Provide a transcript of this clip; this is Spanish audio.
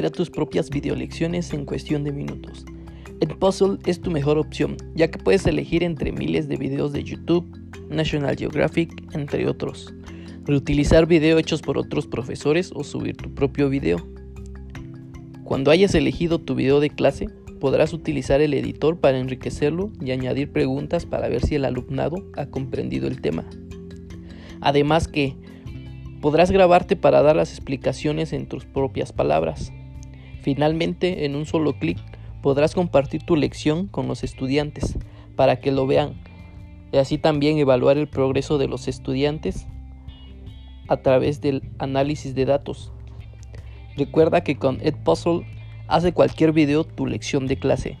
crea tus propias videolecciones en cuestión de minutos. Edpuzzle es tu mejor opción, ya que puedes elegir entre miles de videos de YouTube, National Geographic, entre otros. Reutilizar videos hechos por otros profesores o subir tu propio video. Cuando hayas elegido tu video de clase, podrás utilizar el editor para enriquecerlo y añadir preguntas para ver si el alumnado ha comprendido el tema. Además que podrás grabarte para dar las explicaciones en tus propias palabras. Finalmente, en un solo clic, podrás compartir tu lección con los estudiantes para que lo vean y así también evaluar el progreso de los estudiantes a través del análisis de datos. Recuerda que con Edpuzzle hace cualquier video tu lección de clase.